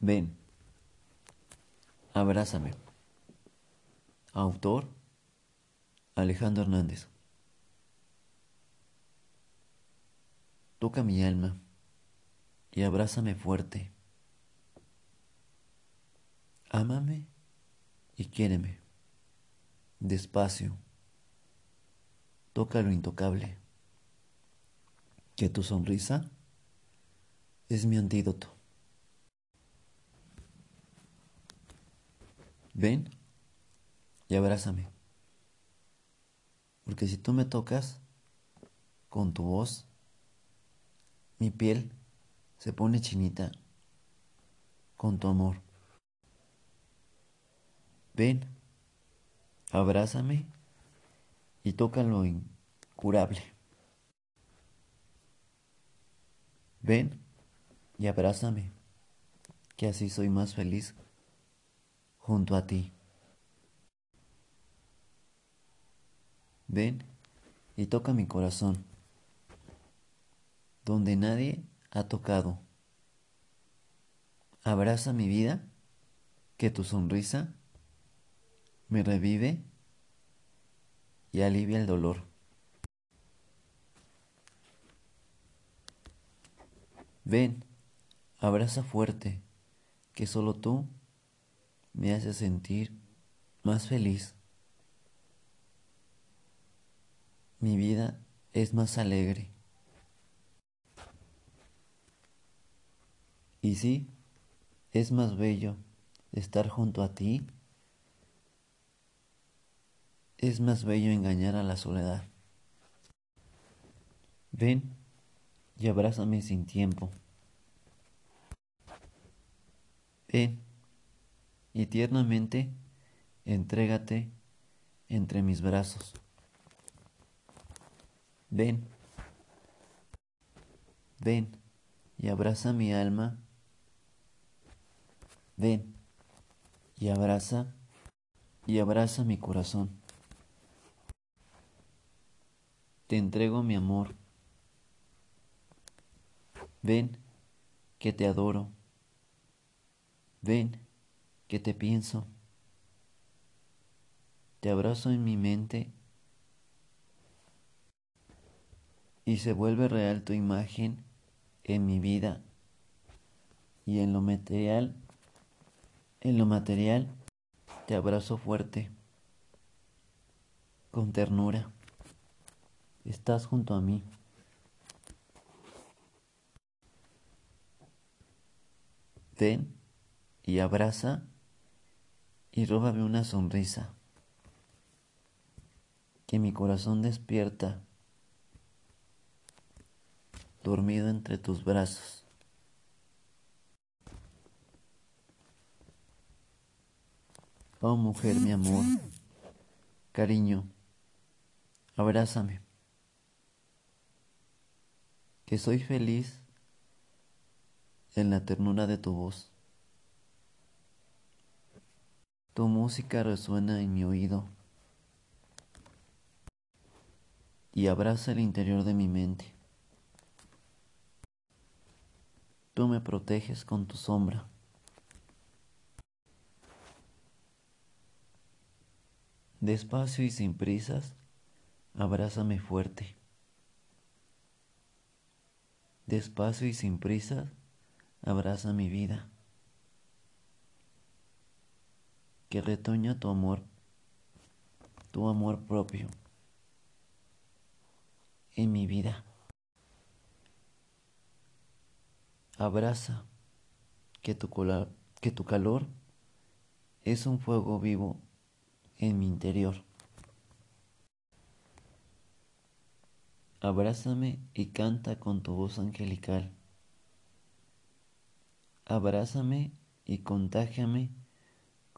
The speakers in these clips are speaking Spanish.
Ven, abrázame. Autor Alejandro Hernández. Toca mi alma y abrázame fuerte. Ámame y quiéreme. Despacio. Toca lo intocable. Que tu sonrisa es mi antídoto. Ven y abrázame. Porque si tú me tocas con tu voz, mi piel se pone chinita con tu amor. Ven, abrázame y toca lo incurable. Ven y abrázame, que así soy más feliz junto a ti. Ven y toca mi corazón, donde nadie ha tocado. Abraza mi vida, que tu sonrisa me revive y alivia el dolor. Ven, abraza fuerte, que solo tú me hace sentir más feliz. Mi vida es más alegre. Y sí, es más bello estar junto a ti. Es más bello engañar a la soledad. Ven y abrázame sin tiempo. Ven y tiernamente entrégate entre mis brazos. Ven, ven y abraza mi alma. Ven y abraza y abraza mi corazón. Te entrego mi amor. Ven que te adoro. Ven que te pienso. Te abrazo en mi mente y se vuelve real tu imagen en mi vida y en lo material, en lo material te abrazo fuerte, con ternura. Estás junto a mí. Ven y abraza y róbame una sonrisa que mi corazón despierta dormido entre tus brazos. Oh mujer, mi amor, cariño, abrázame, que soy feliz en la ternura de tu voz. Tu música resuena en mi oído y abraza el interior de mi mente. Tú me proteges con tu sombra. Despacio y sin prisas, abrázame fuerte. Despacio y sin prisas, abraza mi vida. Que retoña tu amor, tu amor propio en mi vida. Abraza que tu, calor es un fuego vivo en mi interior. Abrázame y canta con tu voz angelical. Abrázame y contágiame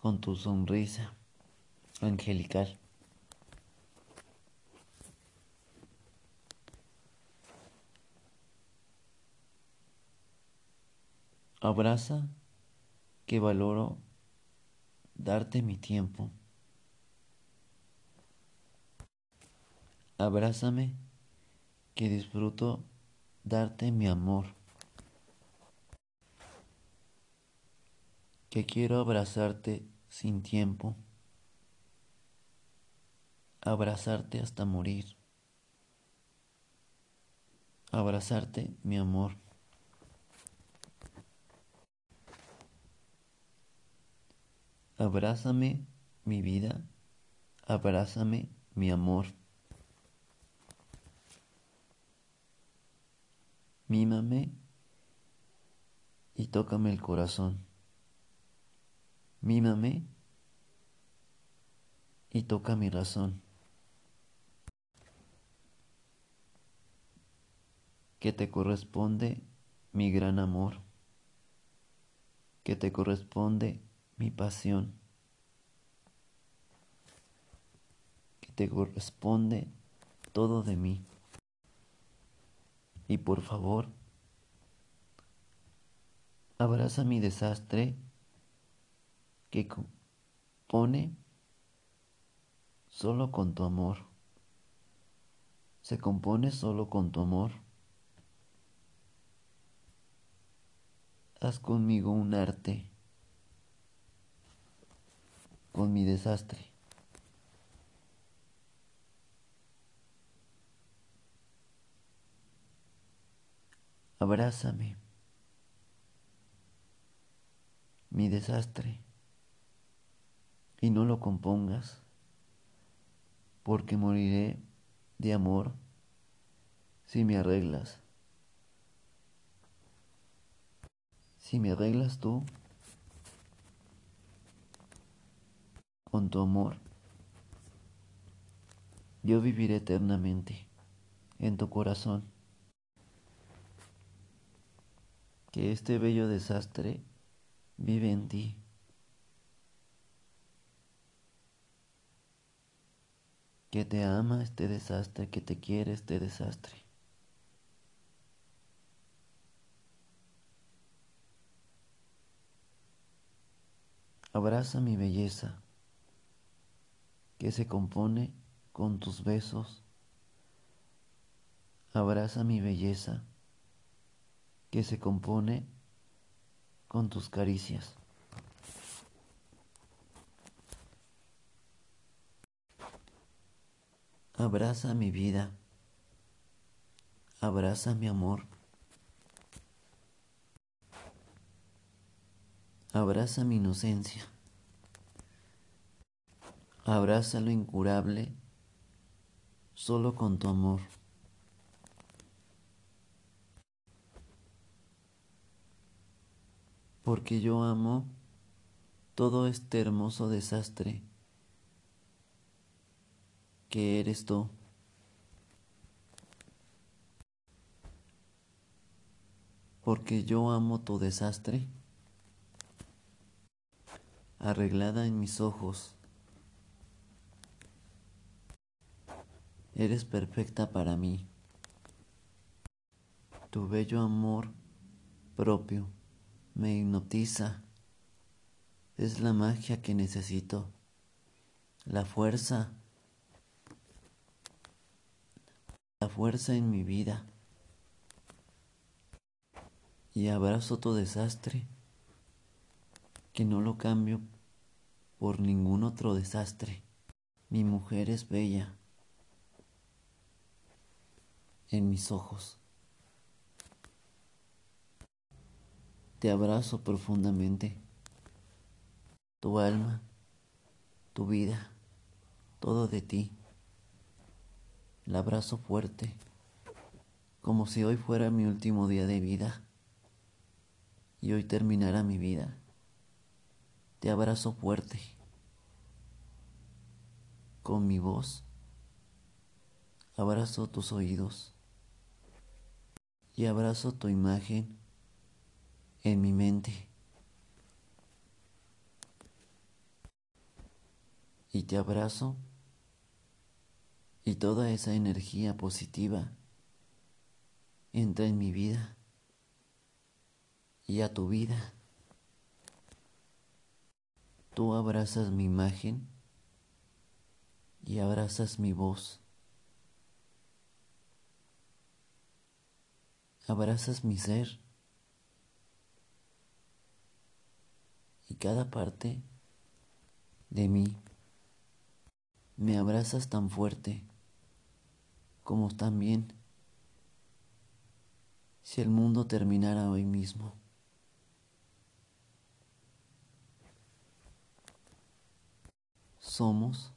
con tu sonrisa angelical. Abraza que valoro darte mi tiempo. Abrázame que disfruto darte mi amor. Que quiero abrazarte sin tiempo, abrazarte hasta morir, abrazarte mi amor. Abrázame mi vida, abrázame mi amor. Mímame y tócame el corazón. Mímame y toca mi razón. Que te corresponde mi gran amor. Que te corresponde mi pasión. Que te corresponde todo de mí. Y por favor, abraza mi desastre que compone solo con tu amor. Se compone solo con tu amor. Haz conmigo un arte con mi desastre. Abrázame mi desastre y no lo compongas, porque moriré de amor si me arreglas. Si me arreglas tú con tu amor, yo viviré eternamente en tu corazón. Que este bello desastre vive en ti. Que te ama este desastre, que te quiere este desastre. Abraza mi belleza, que se compone con tus besos. Abraza mi belleza, que se compone con tus caricias. Abraza mi vida. Abraza mi amor. Abraza mi inocencia. Abraza lo incurable solo con tu amor. Porque yo amo todo este hermoso desastre que eres tú. Porque yo amo tu desastre, arreglada en mis ojos. Eres perfecta para mí. Tu bello amor propio me hipnotiza. Es la magia que necesito, la fuerza la fuerza en mi vida y abrazo tu desastre, que no lo cambio por ningún otro desastre. Mi mujer es bella en mis ojos. Te abrazo profundamente, tu alma, tu vida, todo de ti. La abrazo fuerte, como si hoy fuera mi último día de vida y hoy terminara mi vida. Te abrazo fuerte, con mi voz, abrazo tus oídos y abrazo tu imagen en mi mente. Y te abrazo y toda esa energía positiva entra en mi vida y a tu vida. Tú abrazas mi imagen y abrazas mi voz. Abrazas mi ser y cada parte de mí me abrazas tan fuerte como también si el mundo terminara hoy mismo. Somos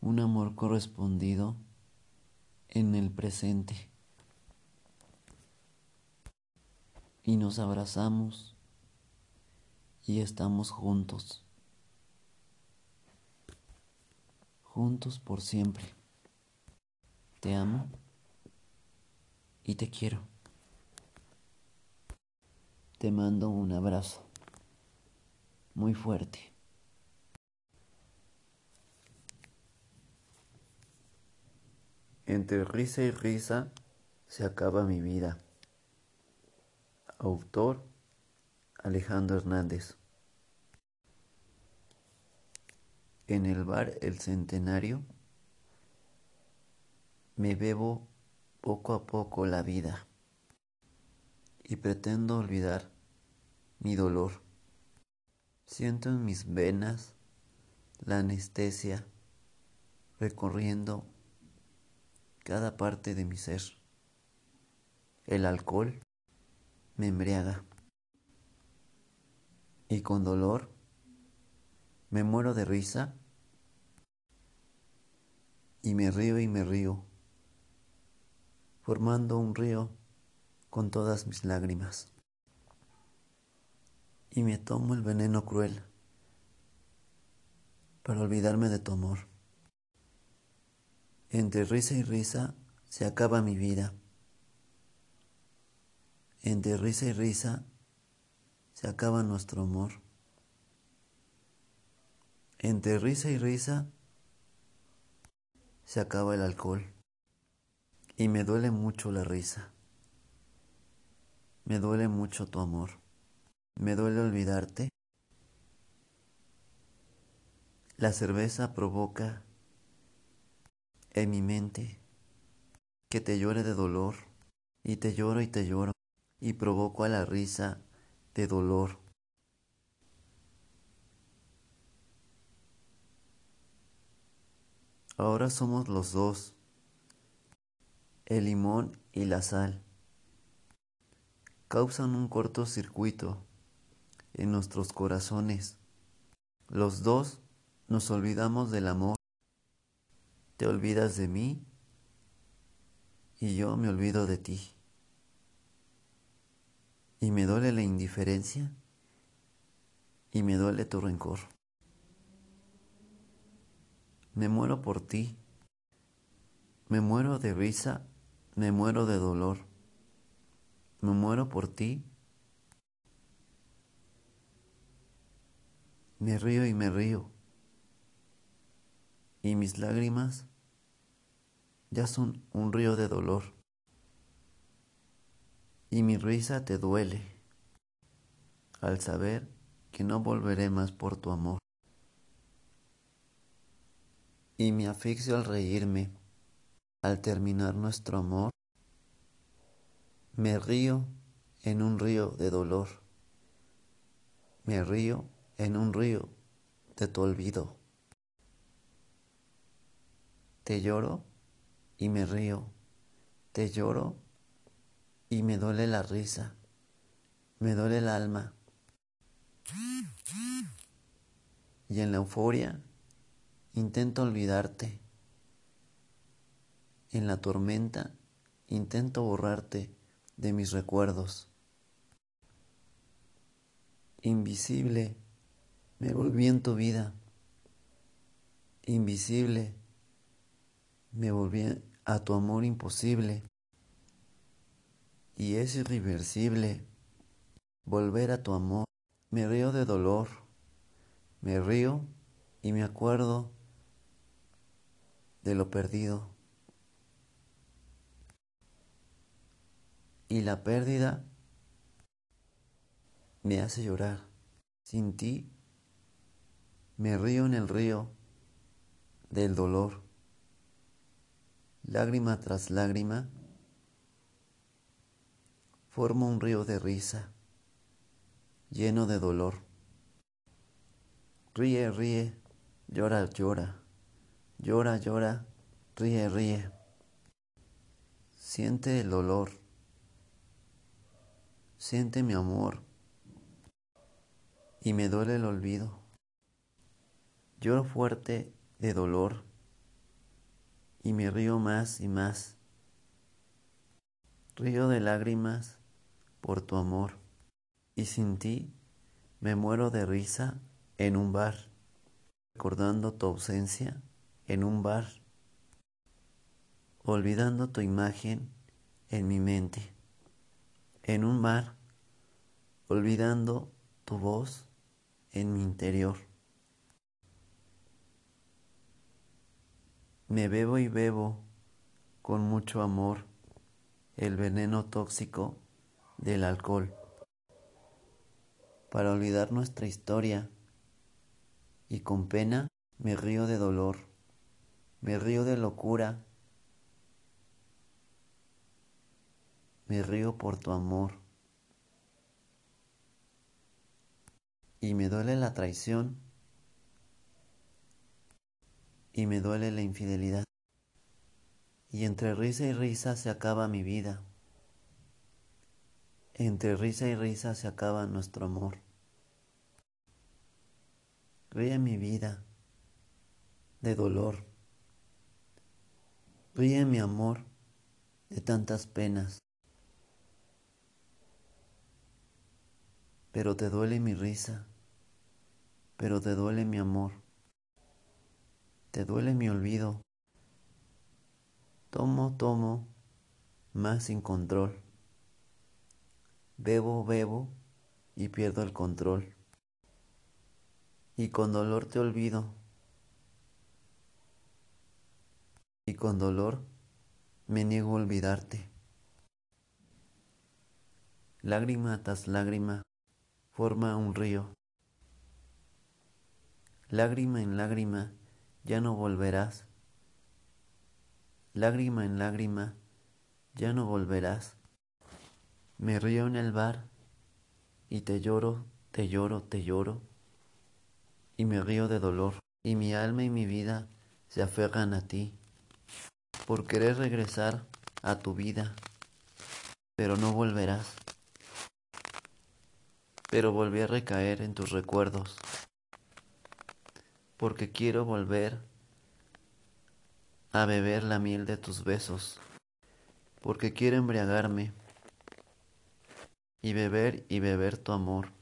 un amor correspondido en el presente y nos abrazamos y estamos juntos, juntos por siempre. Te amo y te quiero. Te mando un abrazo muy fuerte. Entre risa y risa se acaba mi vida. Autor Alejandro Hernández. En el bar El Centenario me bebo poco a poco la vida y pretendo olvidar mi dolor. Siento en mis venas la anestesia recorriendo cada parte de mi ser. El alcohol me embriaga y con dolor me muero de risa y me río y me río, formando un río con todas mis lágrimas. Y me tomo el veneno cruel para olvidarme de tu amor. Entre risa y risa se acaba mi vida. Entre risa y risa se acaba nuestro amor. Entre risa y risa se acaba el alcohol. Y me duele mucho la risa. Me duele mucho tu amor. Me duele olvidarte. La cerveza provoca en mi mente que te llore de dolor y te lloro y te lloro y provoco a la risa de dolor. Ahora somos los dos, el limón y la sal causan un cortocircuito en nuestros corazones. Los dos nos olvidamos del amor. Te olvidas de mí y yo me olvido de ti. Y me duele la indiferencia y me duele tu rencor. Me muero por ti. Me muero de risa, me muero de dolor me muero por ti. Me río y me río. Y mis lágrimas ya son un río de dolor. Y mi risa te duele al saber que no volveré más por tu amor. Y me asfixio al reírme al terminar nuestro amor me río en un río de dolor. Me río en un río de tu olvido. Te lloro y me río. Te lloro y me duele la risa. Me duele el alma. Y en la euforia intento olvidarte. En la tormenta intento borrarte de mis recuerdos. Invisible, me volví en tu vida. Invisible, me volví a tu amor imposible. Y es irreversible volver a tu amor. Me río de dolor, me río y me acuerdo de lo perdido. Y la pérdida me hace llorar. Sin ti me río en el río del dolor. Lágrima tras lágrima formo un río de risa lleno de dolor. Ríe, ríe, llora, llora, llora, llora, ríe, ríe. Siente el dolor, siente mi amor y me duele el olvido. Lloro fuerte de dolor y me río más y más. Río de lágrimas por tu amor y sin ti me muero de risa en un bar, recordando tu ausencia en un bar, olvidando tu imagen en mi mente, en un bar, olvidando tu voz en mi interior. Me bebo y bebo con mucho amor el veneno tóxico del alcohol para olvidar nuestra historia y con pena me río de dolor, me río de locura, me río por tu amor y me duele la traición y me duele la infidelidad. Y entre risa y risa se acaba mi vida. Entre risa y risa se acaba nuestro amor. Ríe mi vida de dolor. Ríe mi amor de tantas penas. Pero te duele mi risa, pero te duele mi amor, te duele mi olvido. Tomo, tomo, más sin control. Bebo, bebo y pierdo el control. Y con dolor te olvido. Y con dolor me niego a olvidarte. Lágrima tras lágrima forma un río. Lágrima en lágrima ya no volverás lágrima en lágrima, ya no volverás. Me río en el bar y te lloro, te lloro, te lloro, y me río de dolor, y mi alma y mi vida se aferran a ti, por querer regresar a tu vida, pero no volverás. Pero volví a recaer en tus recuerdos, porque quiero volver a beber la miel de tus besos, porque quiero embriagarme y beber y beber tu amor.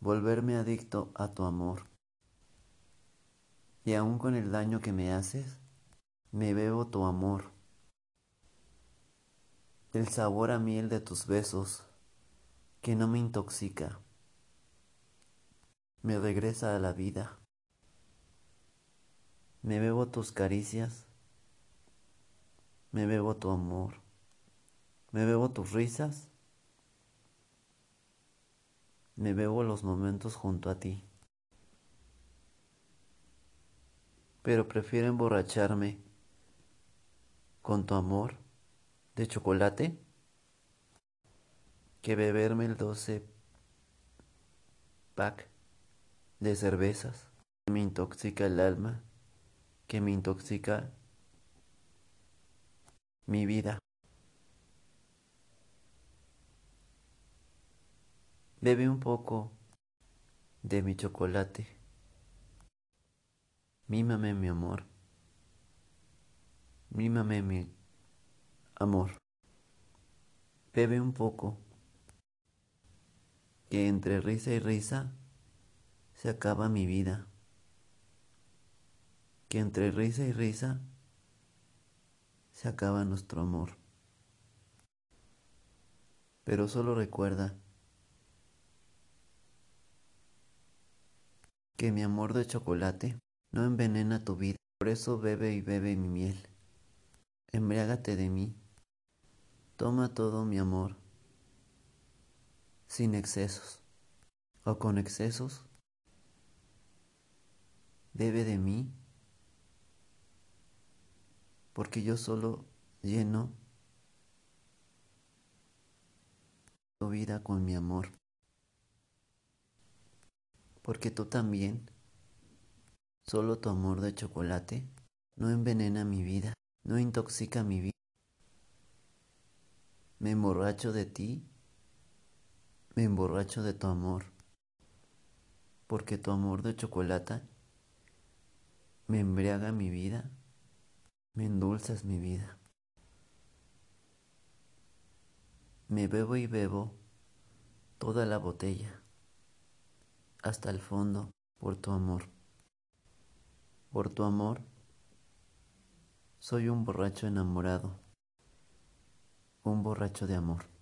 Volverme adicto a tu amor. Y aun con el daño que me haces, me bebo tu amor. El sabor a miel de tus besos, que no me intoxica me regresa a la vida. Me bebo tus caricias, me bebo tu amor, me bebo tus risas, me bebo los momentos junto a ti. Pero prefiero emborracharme con tu amor de chocolate que beberme el 12 pack de cervezas, que me intoxica el alma, que me intoxica mi vida. Bebe un poco de mi chocolate. Mímame mi amor. Mímame mi amor. Bebe un poco. Que entre risa y risa se acaba mi vida, que entre risa y risa se acaba nuestro amor. Pero solo recuerda que mi amor de chocolate no envenena tu vida, por eso bebe y bebe mi miel. Embriágate de mí, toma todo mi amor, sin excesos, o con excesos bebe de mí, porque yo solo lleno hago vida con mi amor. Porque tú también, solo tu amor de chocolate, no envenena mi vida, no intoxica mi vida. Me emborracho de ti, me emborracho de tu amor, porque tu amor de chocolate me embriaga mi vida, me endulzas mi vida. Me bebo y bebo toda la botella, hasta el fondo, por tu amor. Por tu amor, soy un borracho enamorado, un borracho de amor.